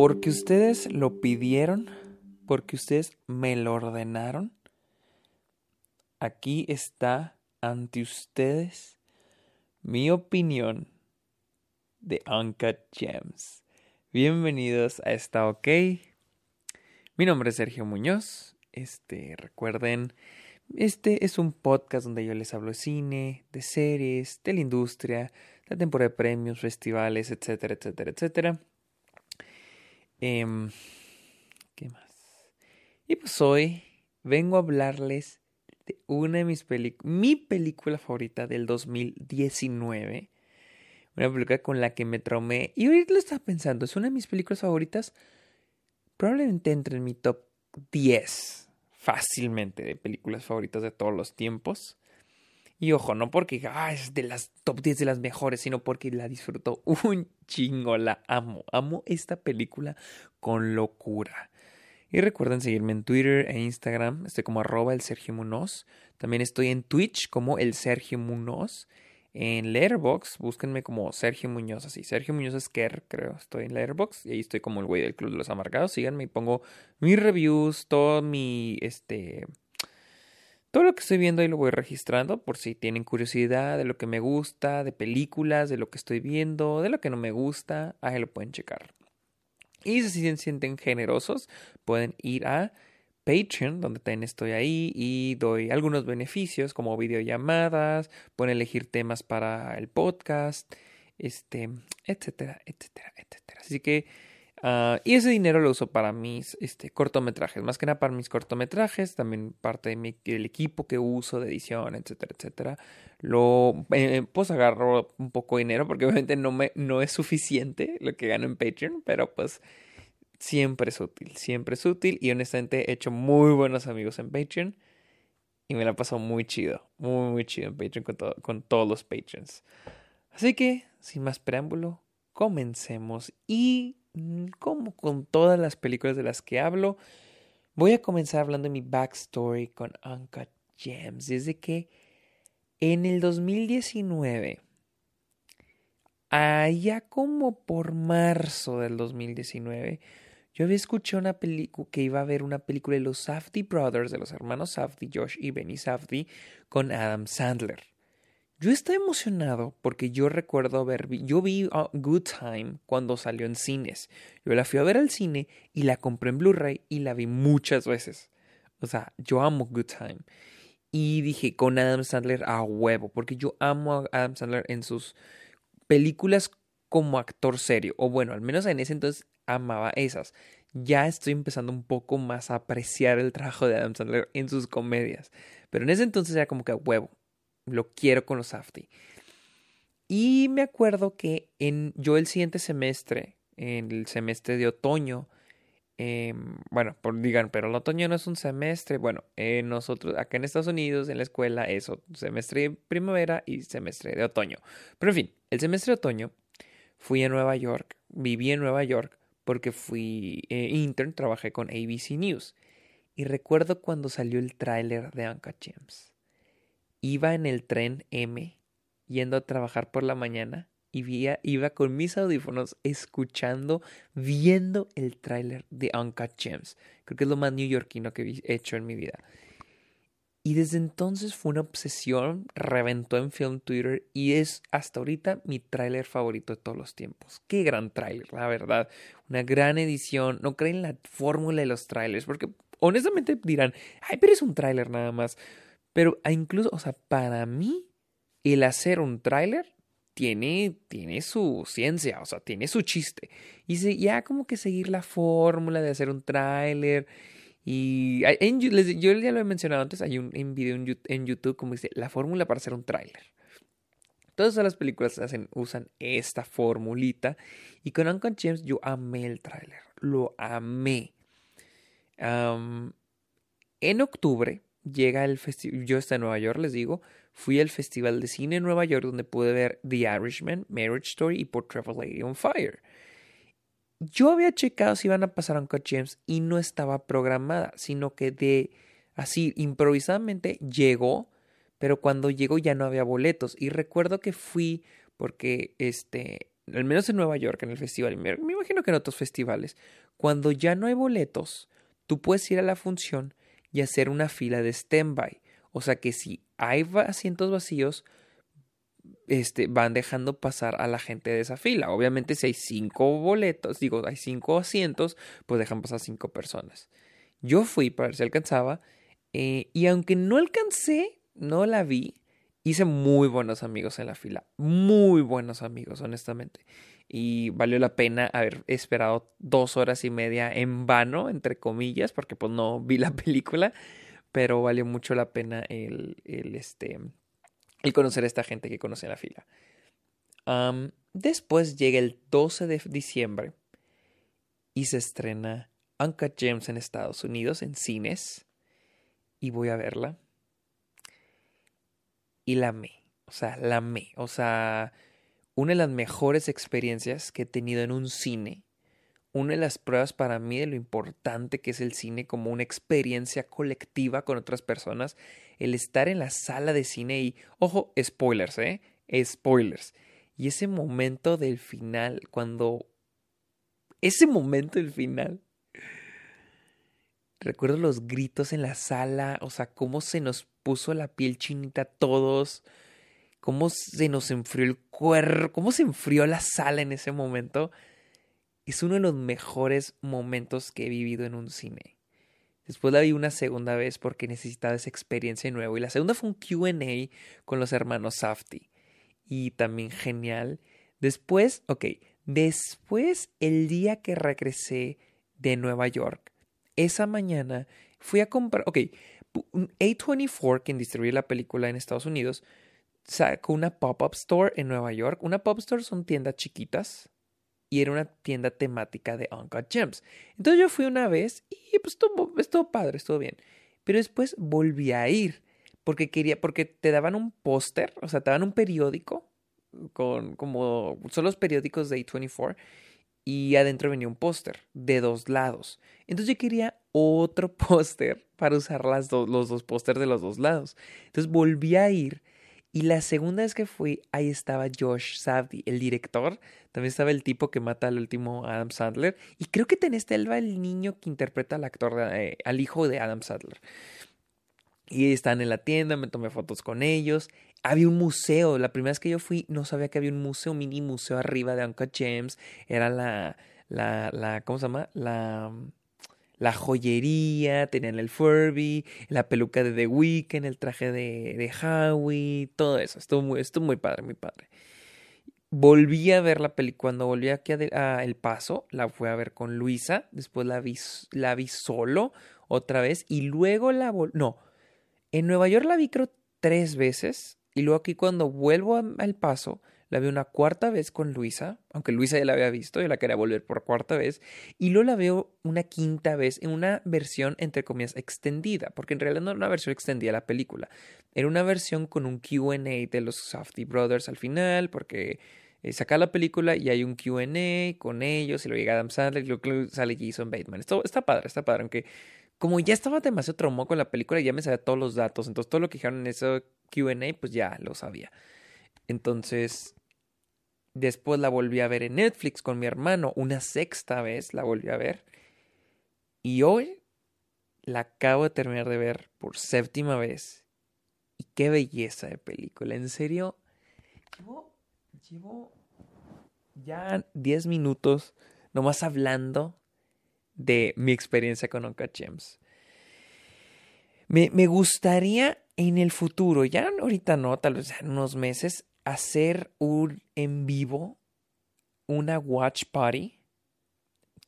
Porque ustedes lo pidieron, porque ustedes me lo ordenaron, aquí está ante ustedes mi opinión de Uncut Gems. Bienvenidos a Está OK. Mi nombre es Sergio Muñoz. Este, recuerden, este es un podcast donde yo les hablo de cine, de series, de la industria, la temporada de premios, festivales, etcétera, etcétera, etcétera. Em, ¿Qué más? Y pues hoy vengo a hablarles de una de mis películas, mi película favorita del 2019. Una película con la que me traumé. Y ahorita lo estaba pensando, es una de mis películas favoritas. Probablemente entre en mi top 10 fácilmente de películas favoritas de todos los tiempos. Y ojo, no porque ah, es de las top 10 de las mejores, sino porque la disfruto un chingo, la amo. Amo esta película con locura. Y recuerden seguirme en Twitter e Instagram, estoy como arroba el Sergio Munoz. También estoy en Twitch como el Sergio Munoz. En Letterboxd, búsquenme como Sergio Muñoz, así. Sergio Muñoz Esquer, creo. Estoy en Letterboxd y ahí estoy como el güey del Club de los Amargados. Síganme y pongo mis reviews, todo mi, este, todo lo que estoy viendo ahí lo voy registrando por si tienen curiosidad de lo que me gusta, de películas, de lo que estoy viendo, de lo que no me gusta, ahí lo pueden checar. Y si se sienten generosos, pueden ir a Patreon, donde también estoy ahí y doy algunos beneficios como videollamadas, pueden elegir temas para el podcast, este, etcétera, etcétera, etcétera. Así que Ah, y ese dinero lo uso para mis este, cortometrajes, más que nada para mis cortometrajes, también parte de del equipo que uso de edición, etcétera, etcétera. Lo, eh, pues agarro un poco de dinero porque obviamente no, me, no es suficiente lo que gano en Patreon, pero pues siempre es útil, siempre es útil y honestamente he hecho muy buenos amigos en Patreon y me la pasado muy chido, muy, muy chido en Patreon con, con todos los patrons. Así que, sin más preámbulo, comencemos y como con todas las películas de las que hablo, voy a comenzar hablando de mi backstory con Uncut Gems. Desde que en el 2019, allá como por marzo del 2019, yo había escuchado una película que iba a ver una película de los Safdie Brothers, de los hermanos Safdie, Josh y Benny Safdie, con Adam Sandler. Yo estoy emocionado porque yo recuerdo haber yo vi uh, Good Time cuando salió en cines. Yo la fui a ver al cine y la compré en Blu-ray y la vi muchas veces. O sea, yo amo Good Time. Y dije con Adam Sandler a huevo, porque yo amo a Adam Sandler en sus películas como actor serio. O bueno, al menos en ese entonces amaba esas. Ya estoy empezando un poco más a apreciar el trabajo de Adam Sandler en sus comedias. Pero en ese entonces era como que a huevo lo quiero con los Safdie. Y me acuerdo que en, yo el siguiente semestre, en el semestre de otoño, em, bueno, por, digan, pero el otoño no es un semestre. Bueno, eh, nosotros acá en Estados Unidos, en la escuela, es semestre de primavera y semestre de otoño. Pero en fin, el semestre de otoño fui a Nueva York, viví en Nueva York porque fui eh, intern, trabajé con ABC News. Y recuerdo cuando salió el tráiler de Anka James iba en el tren M yendo a trabajar por la mañana y iba con mis audífonos escuchando, viendo el tráiler de Uncut Gems. Creo que es lo más neoyorquino que he hecho en mi vida. Y desde entonces fue una obsesión, reventó en Film Twitter y es hasta ahorita mi tráiler favorito de todos los tiempos. Qué gran tráiler, la verdad. Una gran edición. No creen la fórmula de los trailers porque honestamente dirán, ay, pero es un tráiler nada más. Pero incluso, o sea, para mí, el hacer un tráiler tiene, tiene su ciencia, o sea, tiene su chiste. Y ya como que seguir la fórmula de hacer un tráiler. Y yo ya lo he mencionado antes, hay un, video en, YouTube como dice, la fórmula para hacer un tráiler. Todas las películas hacen, usan esta formulita. Y con Uncut James yo amé el tráiler. Lo amé. en octubre llega el festival, yo estoy en Nueva York, les digo, fui al Festival de Cine en Nueva York donde pude ver The Irishman, Marriage Story y Portrait of a Lady on Fire. Yo había checado si iban a pasar a Uncut James y no estaba programada, sino que de así improvisadamente llegó, pero cuando llegó ya no había boletos y recuerdo que fui porque este al menos en Nueva York, en el festival, me imagino que en otros festivales, cuando ya no hay boletos, tú puedes ir a la función y hacer una fila de stand-by. O sea que si hay asientos vacíos, este, van dejando pasar a la gente de esa fila. Obviamente, si hay cinco boletos, digo, hay cinco asientos, pues dejan pasar cinco personas. Yo fui para ver si alcanzaba, eh, y aunque no alcancé, no la vi, hice muy buenos amigos en la fila. Muy buenos amigos, honestamente. Y valió la pena haber esperado dos horas y media en vano, entre comillas, porque pues no vi la película, pero valió mucho la pena el, el este, el conocer a esta gente que conoce en la fila. después llega el 12 de diciembre y se estrena Uncut Gems en Estados Unidos en cines y voy a verla. Y la amé, o sea, la amé, o sea, una de las mejores experiencias que he tenido en un cine una de las pruebas para mí de lo importante que es el cine como una experiencia colectiva con otras personas, el estar en la sala de cine y, ojo, spoilers, ¿eh? Spoilers. Y ese momento del final, cuando... Ese momento del final. Recuerdo los gritos en la sala, o sea, cómo se nos puso la piel chinita a todos, cómo se nos enfrió el cuerpo, cómo se enfrió la sala en ese momento es uno de los mejores momentos que he vivido en un cine. Después la vi una segunda vez porque necesitaba esa experiencia nueva. Y la segunda fue un QA con los hermanos Safty. Y también genial. Después, ok, después el día que regresé de Nueva York, esa mañana fui a comprar, ok, A24, quien distribuye la película en Estados Unidos, sacó una pop-up store en Nueva York. Una pop-up store son tiendas chiquitas, y era una tienda temática de Uncut Gems. Entonces yo fui una vez y pues estuvo, estuvo padre, estuvo bien. Pero después volví a ir porque quería, porque te daban un póster, o sea, te daban un periódico con como son los periódicos de A24 y adentro venía un póster de dos lados. Entonces yo quería otro póster para usar las los dos pósters de los dos lados. Entonces volví a ir y la segunda vez que fui, ahí estaba Josh Savdi, el director. También estaba el tipo que mata al último Adam Sandler. Y creo que tenés Elba, el niño que interpreta al actor, eh, al hijo de Adam Sandler. Y están en la tienda, me tomé fotos con ellos. Había un museo. La primera vez que yo fui, no sabía que había un museo, mini museo arriba de Uncle James. Era la, la, la, ¿cómo se llama? La la joyería, tenían el Furby, la peluca de The Weeknd, el traje de, de Howie, todo eso. Estuvo muy, estuvo muy padre, muy padre. Volví a ver la película, cuando volví aquí a, El Paso, la fui a ver con Luisa, después la vi, la vi solo otra vez y luego la volví, no, en Nueva York la vi creo tres veces y luego aquí cuando vuelvo a El Paso, la veo una cuarta vez con Luisa, aunque Luisa ya la había visto, yo la quería volver por cuarta vez, y luego la veo una quinta vez en una versión, entre comillas, extendida, porque en realidad no era una versión extendida la película, era una versión con un QA de los Safety Brothers al final, porque eh, saca la película y hay un QA con ellos, y luego llega Adam Sandler, y luego sale Jason Bateman. Esto está padre, está padre, aunque como ya estaba demasiado traumado con la película, ya me sabía todos los datos, entonces todo lo que dijeron en ese QA, pues ya lo sabía. Entonces, Después la volví a ver en Netflix con mi hermano, una sexta vez la volví a ver. Y hoy la acabo de terminar de ver por séptima vez. Y qué belleza de película, en serio. Llevo, llevo ya 10 minutos nomás hablando de mi experiencia con Onka Gems. Me, me, gustaría en el futuro, ya ahorita no, tal vez en unos meses, hacer un en vivo, una watch party,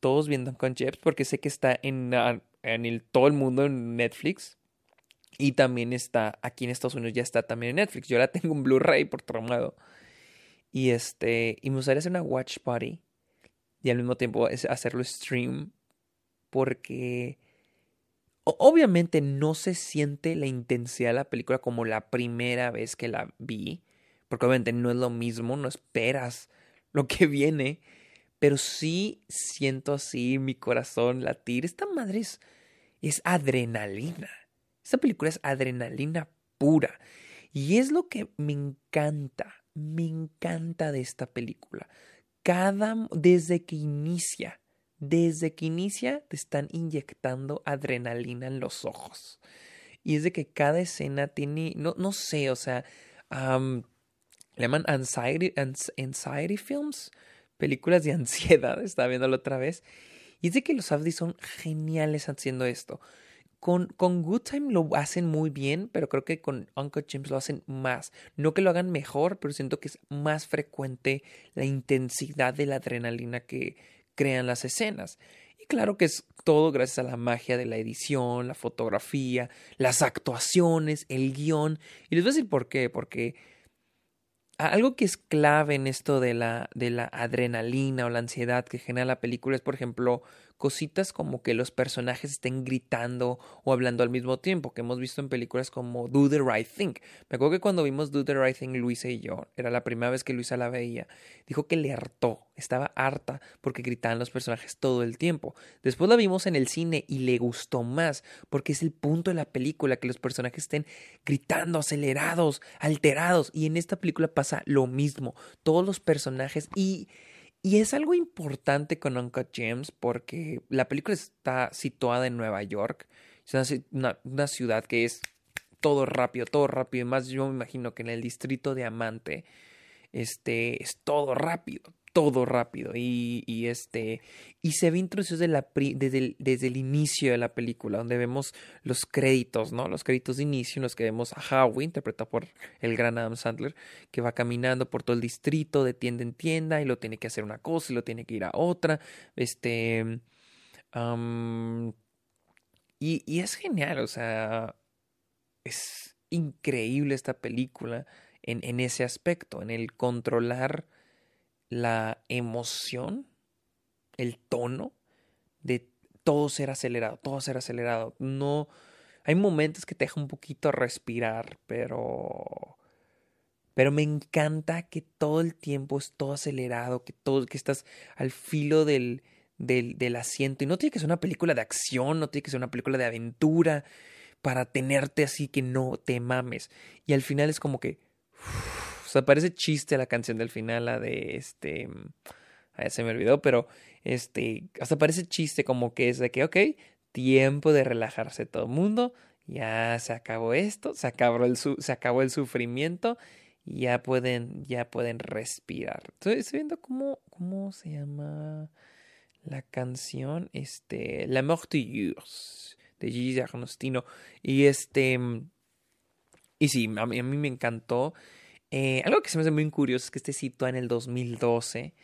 todos viendo con Jeps, porque sé que está en, en el, todo el mundo en Netflix. Y también está aquí en Estados Unidos, ya está también en Netflix. Yo la tengo en Blu-ray por traumado. Y este, y me gustaría hacer una watch party y al mismo tiempo hacerlo stream porque obviamente no se siente la intensidad de la película como la primera vez que la vi porque obviamente no es lo mismo, no esperas lo que viene, pero sí siento así mi corazón latir. Esta madre es, es adrenalina. Esta película es adrenalina pura. Y es lo que me encanta, me encanta de esta película. cada, desde que inicia, desde que inicia te están inyectando adrenalina en los ojos. Y es de que cada escena tiene, no, no sé, o sea, le llaman anxiety, anxiety films, películas de ansiedad, estaba viéndolo otra vez. Y es de que los Safdie son geniales haciendo esto. Con, con Good Time lo hacen muy bien, pero creo que con Uncle James lo hacen más. No que lo hagan mejor, pero siento que es más frecuente la intensidad de la adrenalina que crean las escenas. Y claro que es todo gracias a la magia de la edición, la fotografía, las actuaciones, el guion. Y les voy a decir por qué, porque algo que es clave en esto de la, de la adrenalina o la ansiedad que genera la película es, por ejemplo, cositas como que los personajes estén gritando o hablando al mismo tiempo, que hemos visto en películas como Do the Right Thing. Me acuerdo que cuando vimos Do the Right Thing, Luisa y yo, era la primera vez que Luisa la veía, dijo que le hartó, estaba harta porque gritaban los personajes todo el tiempo. Después la vimos en el cine y le gustó más, porque es el punto de la película, que los personajes estén gritando, acelerados, alterados, y en esta película pasa lo mismo, todos los personajes y y es algo importante con Uncut Gems porque la película está situada en Nueva York. Es una, una, ciudad que es todo rápido, todo rápido. más yo me imagino que en el distrito de Amante este, es todo rápido, todo rápido y, este y se ve introducido desde, desde, el, desde el inicio de la película donde vemos los créditos no los créditos de inicio en los que vemos a Howie interpretado por el gran Adam Sandler que va caminando por todo el distrito de tienda en tienda y lo tiene que hacer una cosa y lo tiene que ir a otra este y, es genial o sea es increíble esta película en ese aspecto en el controlar la emoción, el tono de todo ser acelerado, todo ser acelerado. No, hay momentos que te deja un poquito respirar, pero, pero me encanta que todo el tiempo es todo acelerado, que todo, que estás al filo del, del, del asiento y no tiene que ser una película de acción, no tiene que ser una película de aventura para tenerte así que no te mames. Y al final es como que sea, parece chiste la canción del final, la de este. Ah, se me olvidó, pero este. Hasta parece chiste como que es de que, ok, tiempo de relajarse todo el mundo. Ya se acabó esto, se acabó el, se acabó el sufrimiento. Ya pueden, ya pueden respirar. Estoy, viendo cómo, cómo se llama la canción. Este. La mort de Gigi Agostino. Y este. Y sí, a mí, a mí me encantó. Eh, algo que se me hace muy curioso es que este sitúa en el 2012.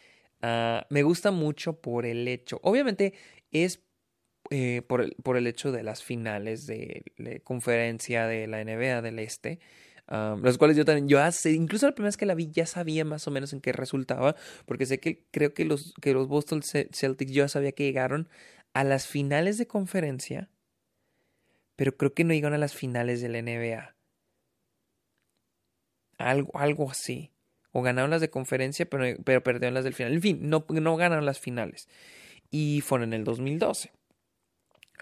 Ah, me gusta mucho por el hecho, obviamente es eh, por, el, por, el, hecho de las finales de, la conferencia de la NBA del Este, ah, los cuales yo también, yo hace, incluso la primera vez que la vi ya sabía más o menos en qué resultaba, porque sé que creo que los, que los Boston Celtics ya sabía que llegaron a las finales de conferencia, pero creo que no llegaron a las finales de la NBA. Algo, algo así. O ganaron las de conferencia, pero, pero perdieron las del final. En fin, no, no ganaron las finales. Y fueron en el 2012.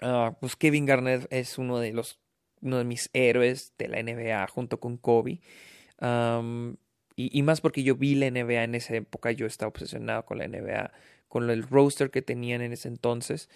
Ah, pues Kevin Garnett es uno de los uno de mis héroes de la NBA junto con Kobe. y, y, más porque yo vi la NBA en esa época, yo estaba obsesionado con la NBA, con el roster que tenían en ese entonces.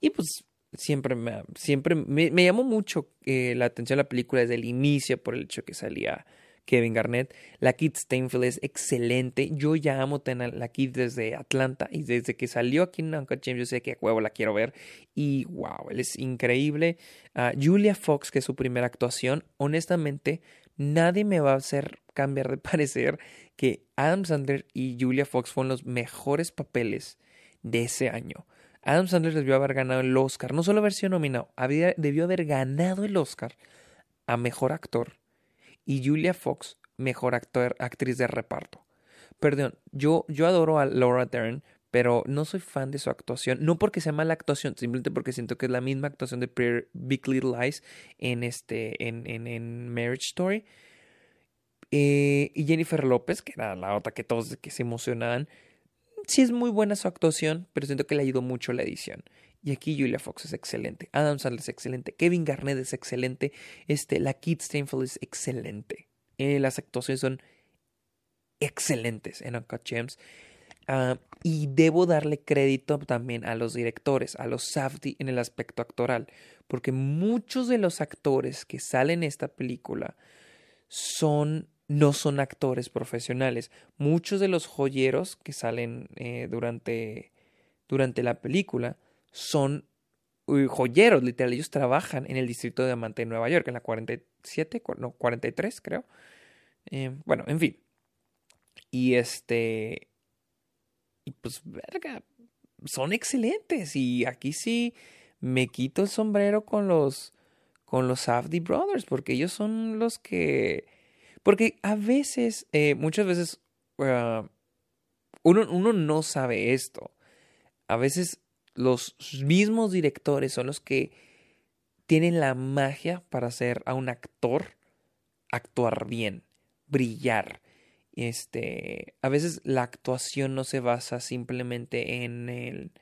Y pues siempre me, siempre me, llamó mucho eh, la atención la película desde el inicio por el hecho que salía Kevin Garnett. La Kid Steinfeld es excelente. Yo ya amo tener la Kid desde Atlanta y desde que salió aquí en Uncut James yo sé que huevo la quiero ver. Y wow, él es increíble. Ah, Julia Fox, que es su primera actuación, honestamente, nadie me va a hacer cambiar de parecer que Adam Sandler y Julia Fox fueron los mejores papeles de ese año. Adam Sandler debió haber ganado el Oscar, no solo haber sido nominado, debió haber ganado el Oscar a mejor actor y Julia Fox, mejor actor, actriz de reparto. Perdón, yo, yo adoro a Laura Dern, pero no soy fan de su actuación. No porque sea mala actuación, simplemente porque siento que es la misma actuación de Big Little Lies en, este, en, en, Marriage Story. Eh, y Jennifer López, que era la otra que todos que se emocionaban. Sí es muy buena su actuación, pero siento que le ayudó mucho la edición. Y aquí Julia Fox es excelente, Adam Sandler es excelente, Kevin Garnett es excelente, este, la Kid Steinfeld es excelente. Eh, las actuaciones son excelentes en Uncut Gems. Ah, y debo darle crédito también a los directores, a los Safdie en el aspecto actoral, porque muchos de los actores que salen en esta película son no son actores profesionales. Muchos de los joyeros que salen eh, durante, durante la película son joyeros, literal. Ellos trabajan en el distrito de Diamante de Nueva York, en la 47, no, 43 creo. Eh, bueno, en fin. Y este... Y pues, verga, son excelentes. Y aquí sí me quito el sombrero con los con los Safdie Brothers, porque ellos son los que porque a veces, eh, muchas veces, ah, uno, uno no sabe esto. A veces los mismos directores son los que tienen la magia para hacer a un actor actuar bien, brillar. Este, a veces la actuación no se basa simplemente en el,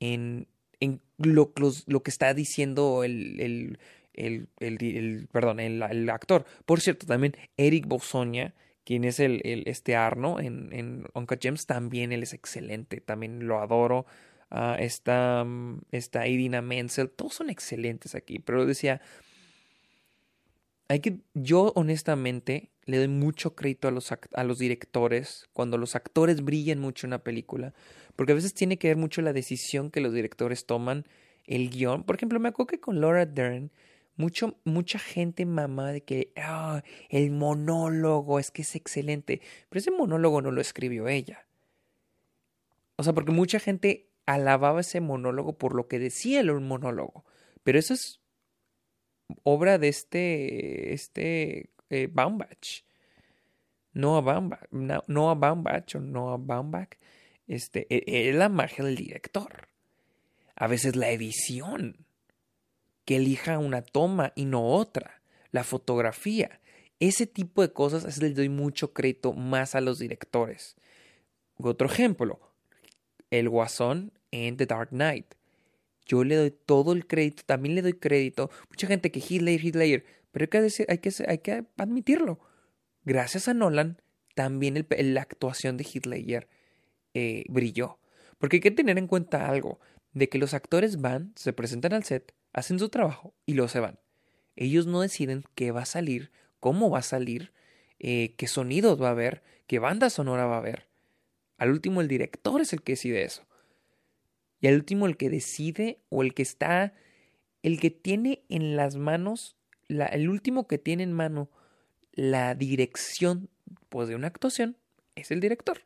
en, en lo, lo, que está diciendo el, el, el, el, perdón, el, actor. Por cierto, también Eric Bosonia, quien es el, este Arno en, en Uncut Gems, también él es excelente, también lo adoro. Uh, está, está Idina Menzel, todos son excelentes aquí, pero decía, hay que, yo honestamente le doy mucho crédito a los, a los directores cuando los actores brillan mucho en una película, porque a veces tiene que ver mucho la decisión que los directores toman, el guion. Por ejemplo, me acuerdo que con Laura Dern, mucho, mucha gente mamá de que ah, el monólogo es que es excelente, pero ese monólogo no lo escribió ella. O sea, porque mucha gente alababa ese monólogo por lo que decía el monólogo, pero eso es obra de este, este eh, Baumbach. Noah Baumbach, Noah Baumbach o Noah Baumbach, este, es la magia del director. A veces la edición que elija una toma y no otra, la fotografía. Ese tipo de cosas es les doy mucho crédito más a los directores. Otro ejemplo, el guasón en The Dark Knight. Yo le doy todo el crédito, también le doy crédito. Mucha gente que Hitler, Hitler, pero hay que, decir, que, hay que admitirlo. Gracias a Nolan, también la actuación de Hitler eh, brilló. Porque hay que tener en cuenta algo, de que los actores van, se presentan al set, hacen su trabajo y luego se van. Ellos no deciden qué va a salir, cómo va a salir, eh, qué sonidos va a haber, qué banda sonora va a haber. Al último el director es el que decide eso. Y al último el que decide o el que está, el que tiene en las manos, el último que tiene en mano la dirección pues, de una actuación es el director.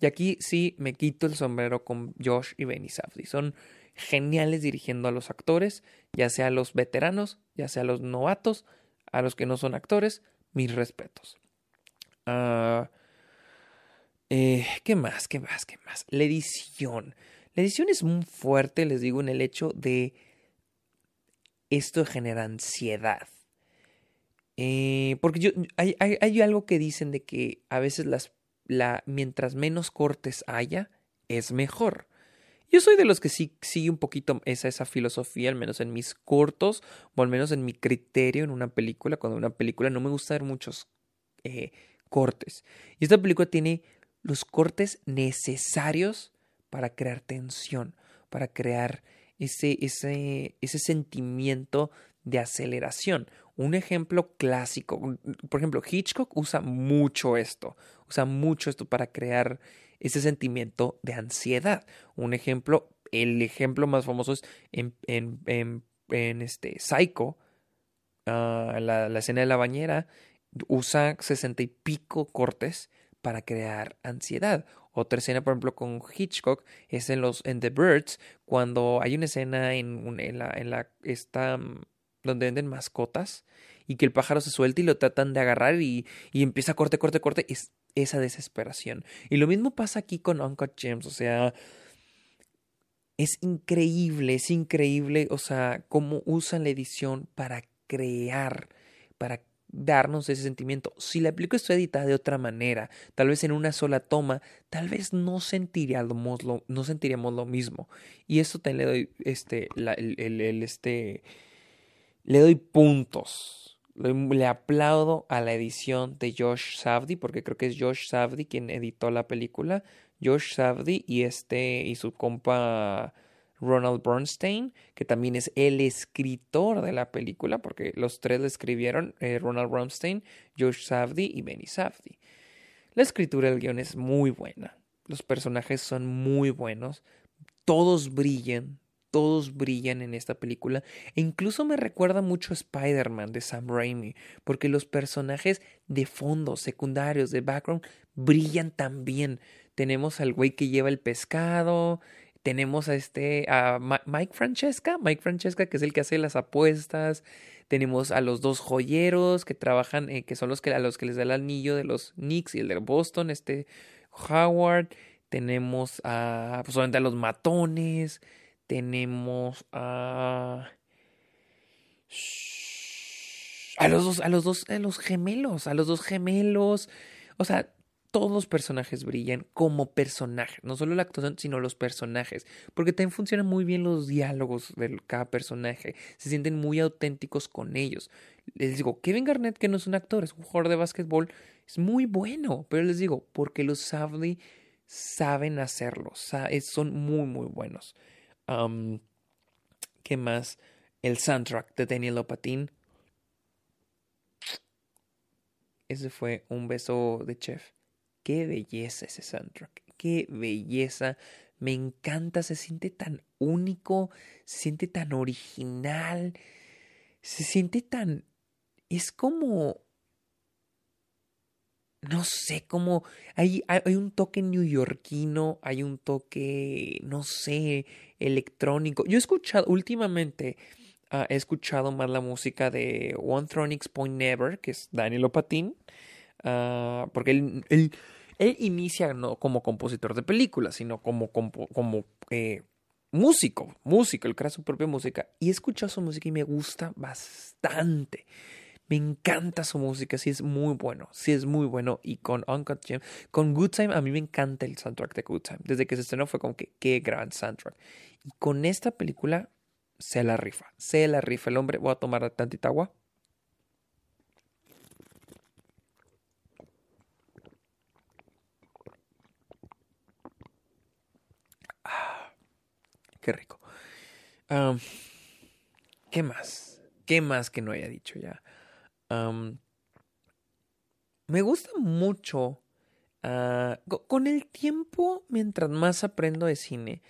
Y aquí sí me quito el sombrero con Josh y Benny Safdie. Son geniales dirigiendo a los actores, ya sea a los veteranos, ya sea a los novatos, a los que no son actores, mis respetos. Ah, eh, ¿Qué más? ¿Qué más? ¿Qué más? La edición. La edición es muy fuerte, les digo, en el hecho de esto genera ansiedad. Eh, porque yo, hay, algo que dicen de que a veces las, la, mientras menos cortes haya, es mejor. Yo soy de los que sí sigue un poquito esa, esa filosofía, al menos en mis cortos, o al menos en mi criterio en una película. Cuando una película no me gusta ver muchos eh, cortes. Y esta película tiene los cortes necesarios para crear tensión, para crear ese, ese, ese sentimiento de aceleración. Un ejemplo clásico, por ejemplo, Hitchcock usa mucho esto, usa mucho esto para crear ese sentimiento de ansiedad. Un ejemplo, el ejemplo más famoso es en, en, en, este Psycho, ah, la, la, escena de la bañera, usa sesenta y pico cortes para crear ansiedad. Otra escena, por ejemplo, con Hitchcock es en los en The Birds, cuando hay una escena en, la, mm, donde venden mascotas y que el pájaro se suelta y lo tratan de agarrar y, y empieza a corte, corte, corte. Es esa desesperación. Y lo mismo pasa aquí con Uncut Gems, o sea, es increíble, es increíble, o sea, cómo usan la edición para crear, para darnos ese sentimiento. Si la película está editada de otra manera, tal vez en una sola toma, tal vez no sentiríamos lo, no sentiríamos lo mismo. Y esto te le doy, este, el, este, le doy puntos Le aplaudo a la edición de Josh Savdi, porque creo que es Josh Savdi quien editó la película. Josh Savdi y este y su compa Ronald Bernstein, que también es el escritor de la película, porque los tres le escribieron, eh, Ronald Bernstein, Josh Savdi y Benny Savdi. La escritura del guion es muy buena, los personajes son muy buenos, todos brillan, todos brillan en esta película e incluso me recuerda mucho a Spider-Man de Sam Raimi, porque los personajes de fondo, secundarios, de background, brillan también. Tenemos al güey que lleva el pescado, tenemos a este, a Mike Francesca, Mike Francesca que es el que hace las apuestas, tenemos a los dos joyeros que trabajan, eh, que son los que a los que les da el anillo de los Knicks y el de Boston, este Howard, tenemos a, pues a los matones, tenemos a a los dos, a los dos, a los gemelos, a los dos gemelos. O sea, todos los personajes brillan como personajes, no solo la actuación, sino los personajes, porque también funcionan muy bien los diálogos de cada personaje, se sienten muy auténticos con ellos. Les digo, Kevin Garnett, que no es un actor, es un jugador de básquetbol, es muy bueno, pero les digo, porque los Savly saben hacerlo, son muy, muy buenos. ¿Qué más? El soundtrack de Daniel Lopatin. Ese fue un beso de chef. Qué belleza ese soundtrack. Qué belleza. Me encanta. Se siente tan único. Se siente tan original. Se siente tan... Es como no sé cómo, hay, hay, un toque neoyorquino, hay un toque, no sé, electrónico. Yo he escuchado, últimamente, ah, he escuchado más la música de One Thronics Point Never, que es Daniel Opatin, uh, porque él, él, él, inicia no como compositor de películas, sino como, como, eh, músico, músico, él crea su propia música. Y he escuchado su música y me gusta bastante. Me encanta su música, sí es muy bueno, sí es muy bueno. Y con Uncut Gem, con Good Time, a mí me encanta el soundtrack de Good Time. Desde que se estrenó fue como que qué gran soundtrack. Y con esta película se la rifa, se la rifa el hombre. Voy a tomar tantita agua. Qué rico. ¿Qué más? ¿Qué más que no haya dicho ya? me gusta mucho. Ah, con el tiempo, mientras más aprendo de cine,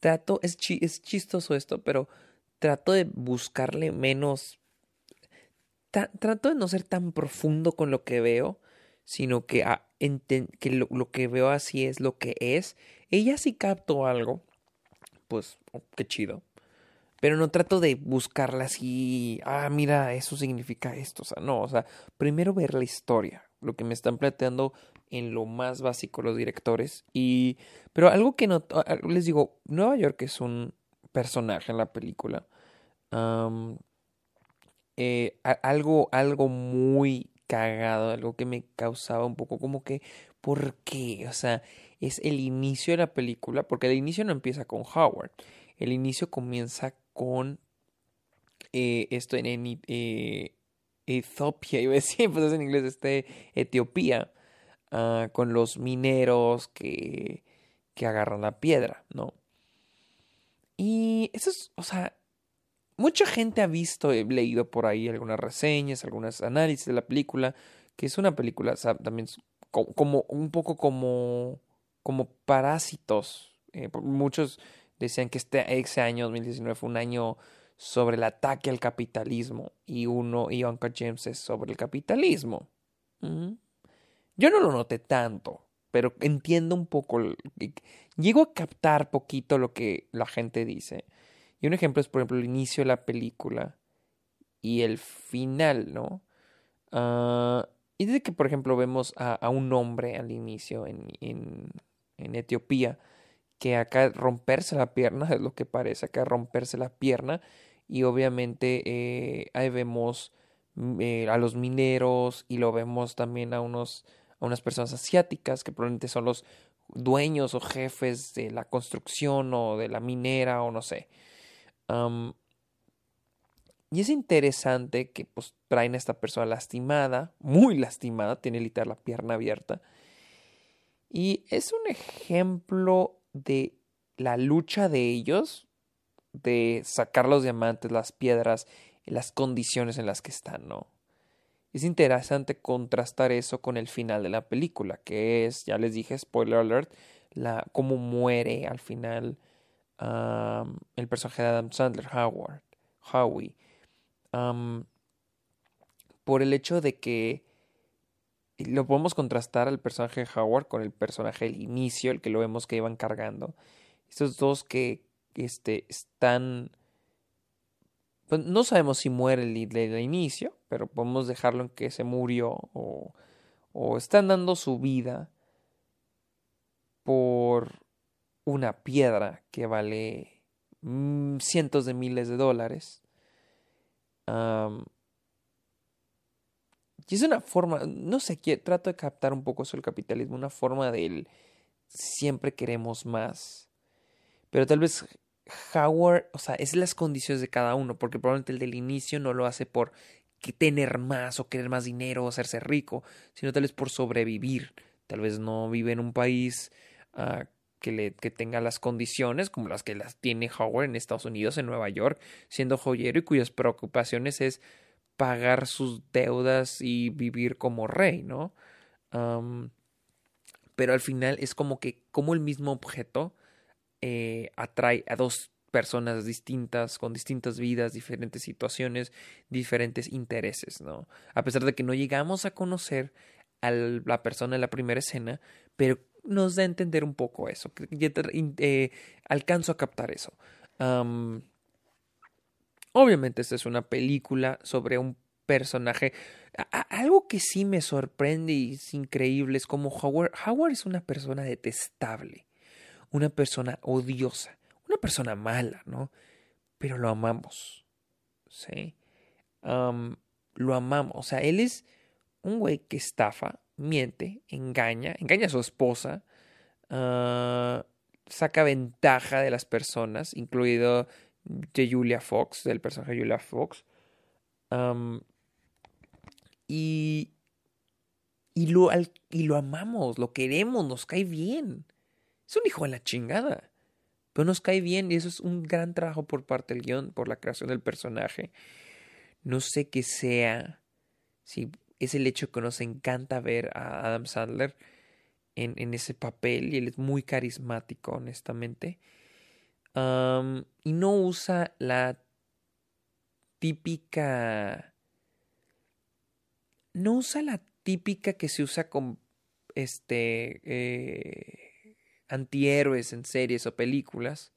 trato, es, es chistoso esto, pero trato de buscarle menos. trato de no ser tan profundo con lo que veo, sino que, ah, que lo, que veo así es lo que es. Ella sí capto algo, pues, oh, qué chido pero no trato de buscarla así, ah, mira, eso significa esto, o sea, no, o sea, primero ver la historia, lo que me están planteando en lo más básico los directores y pero algo que no les digo Nueva York es un personaje en la película eh, algo algo muy cagado algo que me causaba un poco como que ¿por qué? o sea es el inicio de la película porque el inicio no empieza con Howard el inicio comienza con eh, esto en, eh, Etiopía, iba a decir, pues es en inglés, este, Etiopía, ah, con los mineros que, que agarran la piedra, ¿no? Y eso es, o sea, mucha gente ha visto, he leído por ahí algunas reseñas, algunos análisis de la película, que es una película, también como, un poco como, como parásitos. Eh, muchos decían que este ese año 2019 fue un año sobre el ataque al capitalismo y uno y Uncle James es sobre el capitalismo. Yo no lo noté tanto, pero entiendo un poco, llego a captar poquito lo que la gente dice. Y un ejemplo es, por ejemplo, el inicio de la película y el final, ¿no? Ah, y desde que, por ejemplo, vemos a, un hombre al inicio en, en, en Etiopía que acá romperse la pierna, es lo que parece, acá romperse la pierna y obviamente eh, ahí vemos mm, eh, a los mineros y lo vemos también a unos a unas personas asiáticas que probablemente son los dueños o jefes de la construcción o de la minera o no sé y es interesante que pues traen a esta persona lastimada, muy lastimada, tiene literal la pierna abierta. Y es un ejemplo de la lucha de ellos, de sacar los diamantes, las piedras, las condiciones en las que están, ¿no? Es interesante contrastar eso con el final de la película, que es, ya les dije, spoiler alert, la, cómo muere al final el personaje de Adam Sandler, Howard, Howie por el hecho de que lo podemos contrastar al personaje de Howard con el personaje del inicio, el que lo vemos que iban cargando. Estos dos que este, están... Pues no sabemos si muere el del inicio, pero podemos dejarlo en que se murió o, o están dando su vida por una piedra que vale mm, cientos de miles de dólares y es una forma, no sé, trato de captar un poco eso el capitalismo, una forma del siempre queremos más. Pero tal vez Howard, o sea, es las condiciones de cada uno, porque probablemente el del inicio no lo hace por tener más o querer más dinero o hacerse rico, sino tal vez por sobrevivir. Tal vez no vive en un país uh, que, le, que tenga las condiciones como las que las tiene Howard en Estados Unidos, en Nueva York, siendo joyero y cuyas preocupaciones es pagar sus deudas y vivir como rey, ¿no? pero al final es como que como el mismo objeto eh, atrae a dos personas distintas, con distintas vidas, diferentes situaciones, diferentes intereses, ¿no? A pesar de que no llegamos a conocer a la persona en la primera escena, pero nos da a entender un poco eso. Eh, alcanzo a captar eso. Obviamente esta es una película sobre un personaje. algo que sí me sorprende y es increíble es como Howard, Howard es una persona detestable, una persona odiosa, una persona mala, ¿no? Pero lo amamos, ¿sí? lo amamos, o sea, él es un güey que estafa, miente, engaña, engaña a su esposa, ah, saca ventaja de las personas, incluido de Julia Fox, del personaje de Julia Fox. y, y, lo, y lo amamos, lo queremos, nos cae bien. Es un hijo de la chingada. Pero nos cae bien y eso es un gran trabajo por parte del guion, por la creación del personaje. No sé qué sea, si es el hecho que nos encanta ver a Adam Sandler en, en ese papel y él es muy carismático, honestamente. Y no usa la típica... No usa la típica que se usa con este eh, antihéroes en series o películas,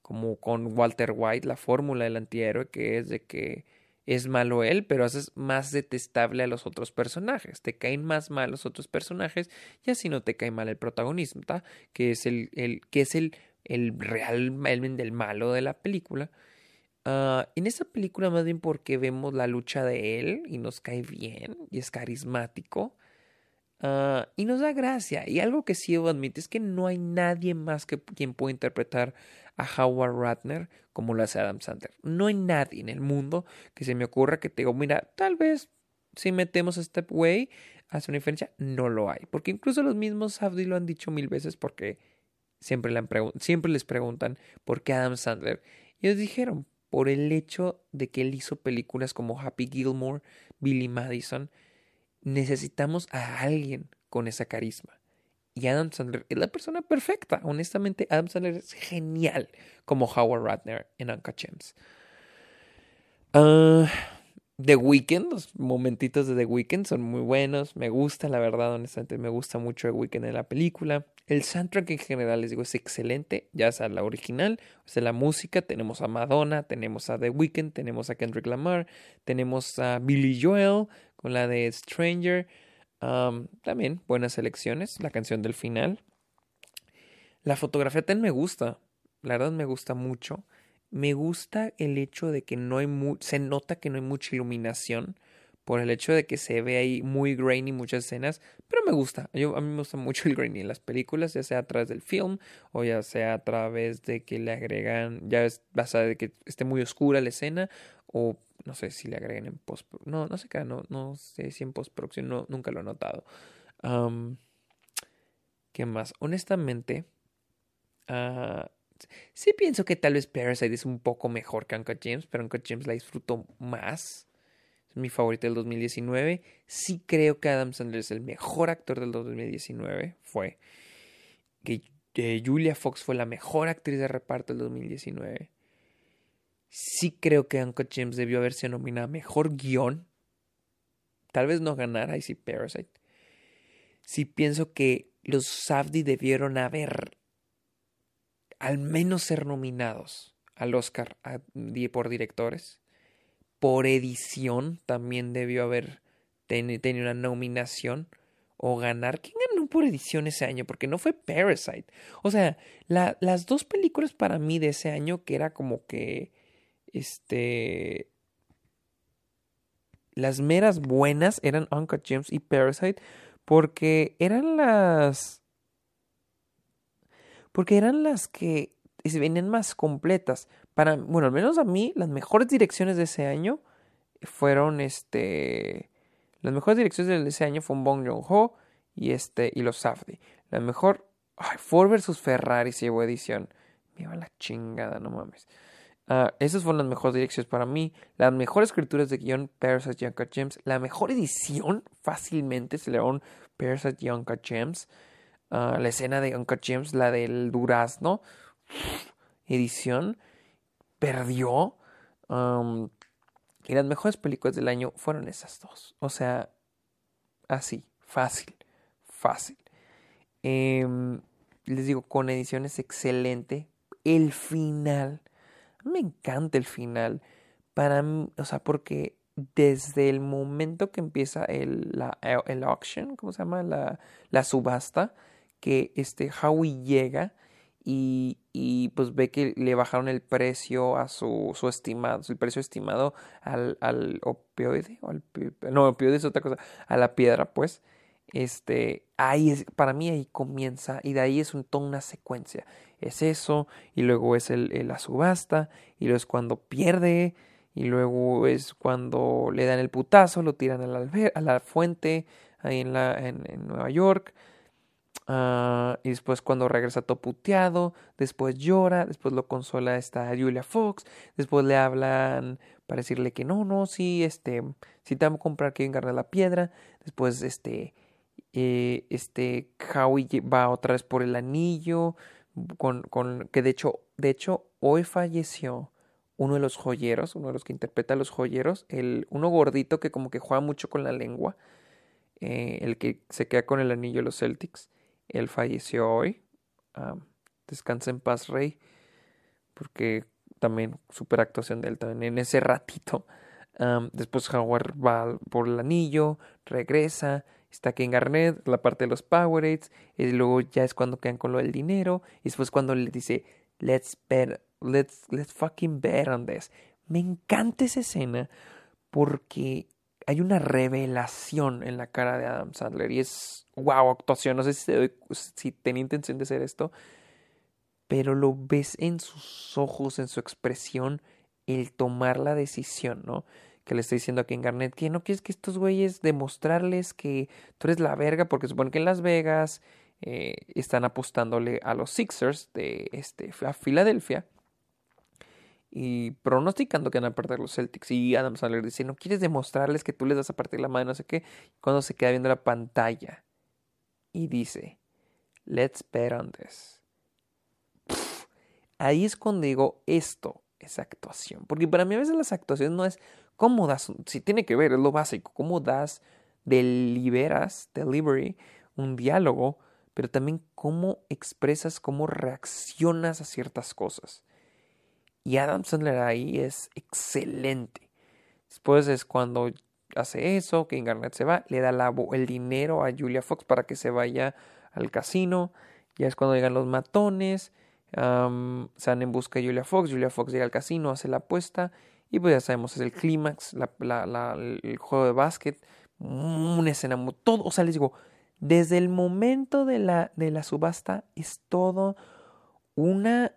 como con Walter White, la fórmula del antihéroe, que es de que es malo él, pero haces más detestable a los otros personajes. Te caen más mal los otros personajes y así no te cae mal el protagonista, que es el, el, que es el, el real el malo de la película. Ah, en esta película más bien porque vemos la lucha de él y nos cae bien y es carismático. Ah, y nos da gracia. Y algo que sí debo es que no hay nadie más que quien pueda interpretar a Howard Ratner como lo hace Adam Sandler. No hay nadie en el mundo que se me ocurra que te diga, mira, tal vez si metemos a Step Way hace una diferencia. No lo hay. Porque incluso los mismos Safdie lo han dicho mil veces porque siempre, les preguntan por qué Adam Sandler. Y ellos dijeron, por el hecho de que él hizo películas como Happy Gilmore, Billy Madison, necesitamos a alguien con esa carisma. Y Adam Sandler es la persona perfecta. Honestamente, Adam Sandler es genial como Howard Ratner en Uncut Gems. Ah, The Weeknd, los momentitos de The Weeknd son muy buenos. Me gusta, la verdad, honestamente, me gusta mucho The Weeknd en la película. El soundtrack en general, les digo, es excelente, ya sea la original, o sea, la música. Tenemos a Madonna, tenemos a The Weeknd, tenemos a Kendrick Lamar, tenemos a Billy Joel con la de Stranger también buenas elecciones, la canción del final. La fotografía también me gusta, la verdad me gusta mucho. Me gusta el hecho de que no hay se nota que no hay mucha iluminación por el hecho de que se ve ahí muy grainy muchas escenas, pero me gusta. A mí me gusta mucho el grainy en las películas, ya sea a través del film o ya sea a través de que le agregan, ya es de que esté muy oscura la escena o no sé si le agreguen en post. No, no sé qué, no, no sé si en postproducción, no, nunca lo he notado. ¿Qué más? Honestamente, uh, sí pienso que tal vez Parasite es un poco mejor que Uncut James, pero Uncut James la disfruto más. Es mi favorita del 2019. Sí creo que Adam Sandler es el mejor actor del 2019. Fue. Que Julia Fox fue la mejor actriz de reparto del 2019. Sí creo que Uncle James debió haberse nominado mejor guion. Tal vez no ganara y sí Parasite. Sí pienso que los Safdie debieron haber al menos ser nominados al Oscar por directores. Por edición también debió haber tenido una nominación o ganar. ¿Quién ganó por edición ese año? Porque no fue Parasite. O sea, las dos películas para mí de ese año que era como que. Este. Las meras buenas eran Uncut Gems y Parasite. Porque eran las. Porque eran las que se venían más completas. Para, bueno, al menos a mí, las mejores direcciones de ese año fueron este. Las mejores direcciones de ese año fueron Bong Joon-ho y, este, y los Safdie. La mejor... Ay, Ford vs Ferrari se llevó edición. Me va la chingada, no mames. Uh, esas fueron las mejores direcciones para mí. Las mejores escrituras de guion, Parasite y Uncut Gems. La mejor edición, fácilmente, se le Parasite y Uncut Gems. Uh, la escena de Uncut Gems, la del durazno. Edición. Perdió. Y las mejores películas del año fueron esas dos. O sea, así, fácil, fácil. Em, les digo, con ediciones excelente. El final. Me encanta el final. Para mí, o sea, porque desde el momento que empieza el, el auction, ¿cómo se llama? La, la subasta, que este Howie llega y, y, pues ve que le bajaron el precio a su, su estimado, el precio estimado al, al opioide, o al, no, opioide es otra cosa, a la piedra, pues, este, ahí es, para mí ahí comienza, y de ahí es un, toda una secuencia, es eso, y luego es el, la subasta, y luego es cuando pierde, y luego es cuando le dan el putazo, lo tiran a la, a la fuente, ahí en, la, en, en Nueva York, Ah, y después cuando regresa todo puteado, después llora, después lo consola esta Julia Fox, después le hablan para decirle que no, no, sí, este, si te vamos a comprar que engarra la piedra, después este, eh, este Howie va otra vez por el anillo, con, con, que de hecho, de hecho, hoy falleció uno de los joyeros, uno de los que interpreta a los joyeros, el, uno gordito que como que juega mucho con la lengua, eh, el que se queda con el anillo de los Celtics. Él falleció hoy. descansa en paz, Rey. Porque también super actuación de él también en ese ratito. después Howard va por el anillo, regresa, está aquí en Garnet, la parte de los Powerades, y luego ya es cuando quedan con lo del dinero, y después cuando le dice, let's bet, let's, let's fucking bet on this. Me encanta esa escena porque hay una revelación en la cara de Adam Sandler y es wow, actuación. No sé si, si tenía intención de hacer esto, pero lo ves en sus ojos, en su expresión, el tomar la decisión, ¿no? Que le estoy diciendo aquí en Garnet, que no quieres que estos güeyes demostrarles que tú eres la verga, porque supone que en Las Vegas eh, están apostándole a los Sixers de este, a Filadelfia y pronosticando que van a perder los Celtics. Y Adam Sandler dice, no quieres demostrarles que tú les das a partir la mano, no sé qué, cuando se queda viendo la pantalla y dice, let's bet on this. ahí es cuando digo, esto es actuación. Porque para mí a veces las actuaciones no es cómo das, si tiene que ver, es lo básico, cómo das, deliberas, delivery, un diálogo, pero también cómo expresas, cómo reaccionas a ciertas cosas. Y Adam Sandler ahí es excelente. Después es cuando hace eso, que Garnett se va, le da el dinero a Julia Fox para que se vaya al casino. Ya es cuando llegan los matones, se van en busca de Julia Fox, Julia Fox llega al casino, hace la apuesta y pues ya sabemos, es el clímax, el juego de básquet, una escena, todo, o sea, les digo, desde el momento de la, de la subasta es todo una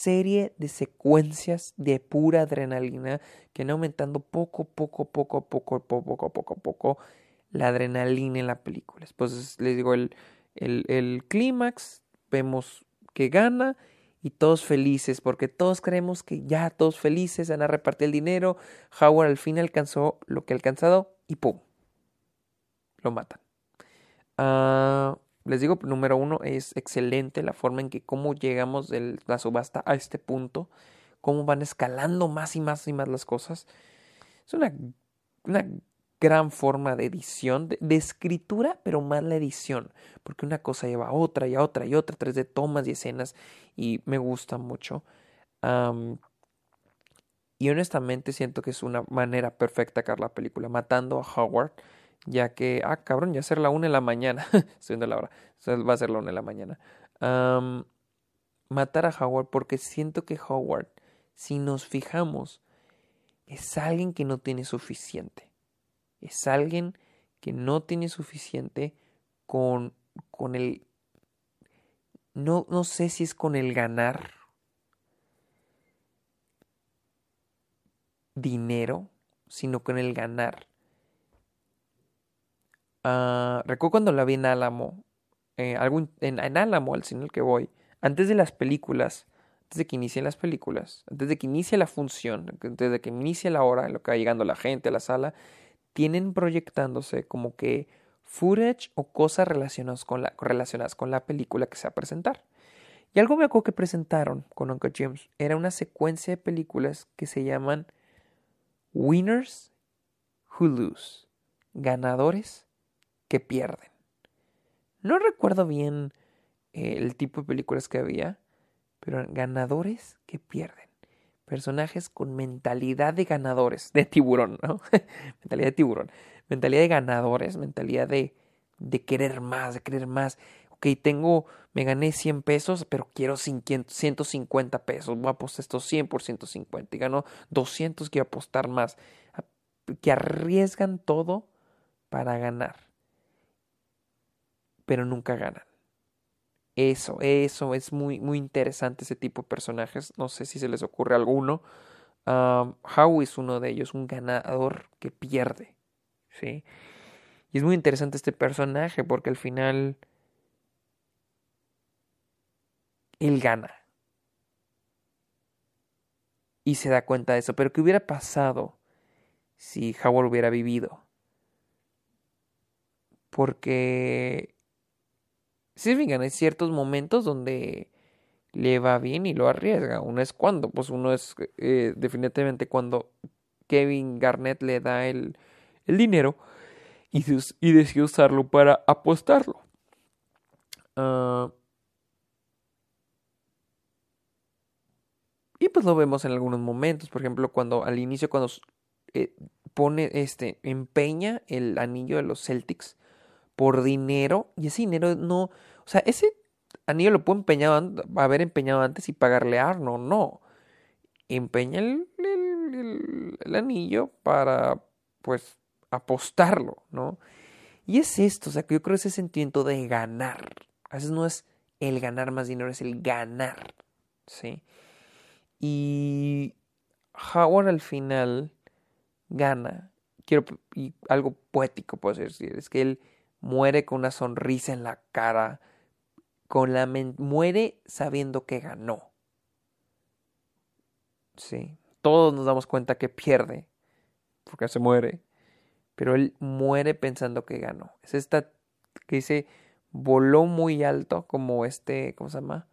serie de secuencias de pura adrenalina que van aumentando poco, poco, poco, poco, poco, poco, poco, poco la adrenalina en la película. Después les digo el, el, clímax, vemos que gana y todos felices, porque todos creemos que ya todos felices van a repartir el dinero. Howard al fin alcanzó lo que ha alcanzado y ¡pum! Lo matan. Ah, les digo, número uno, es excelente la forma en que cómo llegamos de la subasta a este punto, cómo van escalando más y más y más las cosas. Es una, una gran forma de edición, de, escritura, pero más la edición, porque una cosa lleva a otra y a otra y otra, tres de tomas y escenas, y me gusta mucho. y honestamente siento que es una manera perfecta de la película, matando a Howard, ya que, ah, cabrón, ya ser la una de la mañana, estoy viendo la hora, va a ser la una de la mañana. matar a Howard porque siento que Howard, si nos fijamos, es alguien que no tiene suficiente es alguien que no tiene suficiente con, con el... No, no sé si es con el ganar dinero, sino con el ganar. Uh, recuerdo cuando la vi en Álamo, eh, en, en, Álamo, al cine al que voy, antes de las películas, antes de que inicien las películas, antes de que inicie la función, antes de que inicie la hora en lo que va llegando la gente a la sala, tienen proyectándose como que footage o cosas relacionadas con la, relacionadas con la película que se va a presentar. Y algo me acuerdo que presentaron con Uncle James era una secuencia de películas que se llaman Winners Who Lose, ganadores que pierden. No recuerdo bien eh, el tipo de películas que había, pero ganadores que pierden personajes con mentalidad de ganadores, de tiburón, ¿no? mentalidad de tiburón, mentalidad de ganadores, mentalidad de, querer más, de querer más. Ok, tengo, me gané 100 pesos, pero quiero 150 pesos. Voy a apostar estos 100 por 150 y gano 200, quiero apostar más. Que arriesgan todo para ganar, pero nunca ganan. Eso, eso, es muy, muy interesante ese tipo de personajes. No sé si se les ocurre alguno. Um, es uno de ellos, un ganador que pierde. ¿sí? Y es muy interesante este personaje porque al final él gana. Y se da cuenta de eso. Pero ¿qué hubiera pasado si Howard hubiera vivido? Porque Sí, fíjate, hay ciertos momentos donde le va bien y lo arriesga. Uno es cuando, pues uno es eh, definitivamente cuando Kevin Garnett le da el, el dinero y, y, decide usarlo para apostarlo. Ah, y pues lo vemos en algunos momentos, por ejemplo, cuando al inicio, cuando eh, pone, este, empeña el anillo de los Celtics por dinero, y ese dinero no, sea, ese anillo lo puede empeñar, haber empeñado antes y pagarle a Arno, no. Empeña el, el, anillo para, pues, apostarlo, ¿no? Y es esto, o sea, que yo creo ese sentimiento de ganar. A veces no es el ganar más dinero, es el ganar, ¿sí? Y Howard al final gana. Quiero, y algo poético puedo decir, es que él muere con una sonrisa en la cara, con la muere sabiendo que ganó. Sí, todos nos damos cuenta que pierde, porque se muere, pero él muere pensando que ganó. Es esta que dice, voló muy alto, como este, ¿cómo se llama?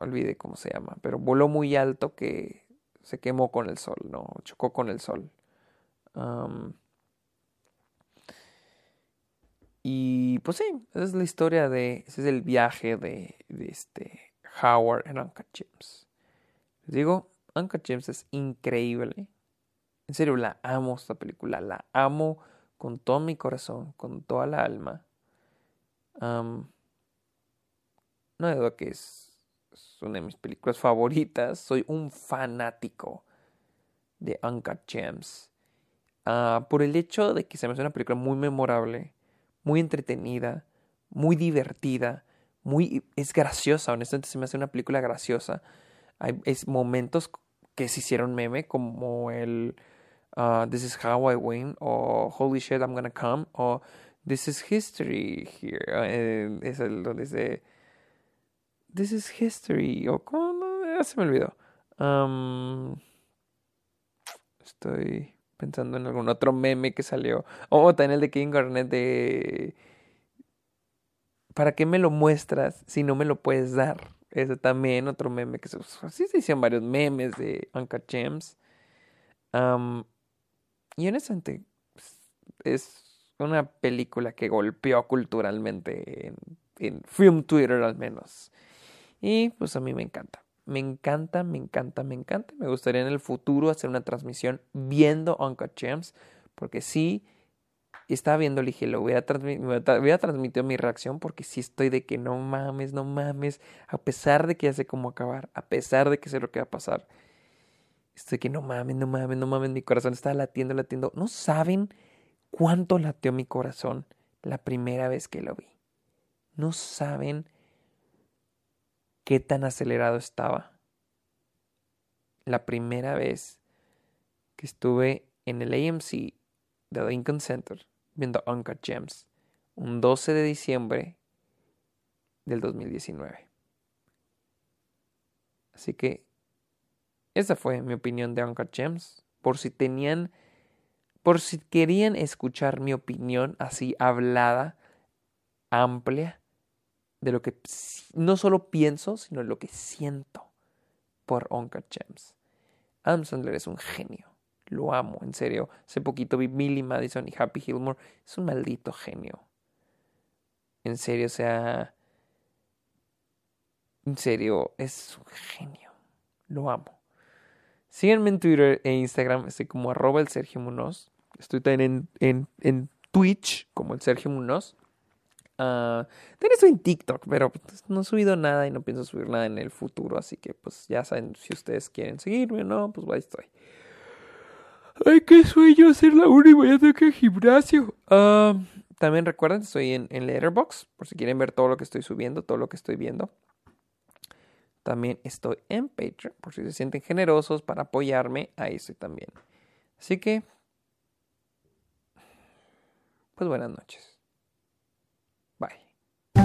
Olvide cómo se llama, pero voló muy alto que se quemó con el sol, ¿no? Chocó con el sol. Y pues sí, esa es la historia de, ese es el viaje de, de este Howard en Uncle James. Les digo, Uncle James es increíble. En serio, la amo esta película, la amo con todo mi corazón, con toda la alma. no hay duda que es, una de mis películas favoritas. Soy un fanático de Uncle James. Ah, por el hecho de que se me hace una película muy memorable muy entretenida, muy divertida, muy es graciosa, honestamente se me hace una película graciosa. Hay es momentos que se hicieron meme, como el uh, This is how I win, o Holy shit, I'm gonna come, o This is history here. Eh, es el donde dice This is history, o como no, se me olvidó. Estoy pensando en algún otro meme que salió. O también el de King Garnett de ¿Para qué me lo muestras si no me lo puedes dar? Ese también, otro meme que se... Así se hicieron varios memes de Uncle James. y honestamente, pues, es una película que golpeó culturalmente en, en Film Twitter al menos. Y pues a mí me encanta. Me encanta, me encanta, me encanta. Me gustaría en el futuro hacer una transmisión viendo Uncle James. Porque sí, estaba viendo, le dije, lo voy a, voy a transmitir mi reacción porque sí estoy de que no mames, no mames, a pesar de que ya sé cómo acabar, a pesar de que sé lo que va a pasar. Estoy que no mames, no mames, no mames, mi corazón está latiendo, latiendo. No saben cuánto latió mi corazón la primera vez que lo vi. No saben qué tan acelerado estaba. La primera vez que estuve en el AMC de Lincoln Center viendo Uncut Gems un 12 de diciembre del 2019. Así que esa fue mi opinión de Uncut Gems. Por si tenían, por si querían escuchar mi opinión así hablada, amplia, de lo que no solo pienso, sino lo que siento por Uncut Gems. Adam Sandler es un genio. Lo amo, en serio. Hace poquito vi Millie Madison y Happy Gilmore. Es un maldito genio. En serio, o sea. En serio, es un genio. Lo amo. Síganme en Twitter e Instagram. Estoy como arroba el Sergio Munoz. Estoy también en, en, Twitch como el Sergio Munoz. Uh, también estoy en TikTok, pero pues, no he subido nada y no pienso subir nada en el futuro. Así que pues ya saben si ustedes quieren seguirme o no, pues ahí estoy. Ay, qué sueño hacer la una y mañana que gimnasio. Ah, también recuerden, estoy en, en Letterboxd, por si quieren ver todo lo que estoy subiendo, todo lo que estoy viendo. También estoy en Patreon, por si se sienten generosos para apoyarme, ahí estoy también. Así que, pues buenas noches.